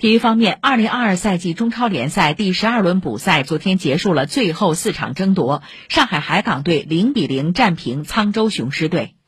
体育方面二零二二赛季中超联赛第十二轮补赛昨天结束了最后四场争夺上海海港队零比零战平沧州雄狮队。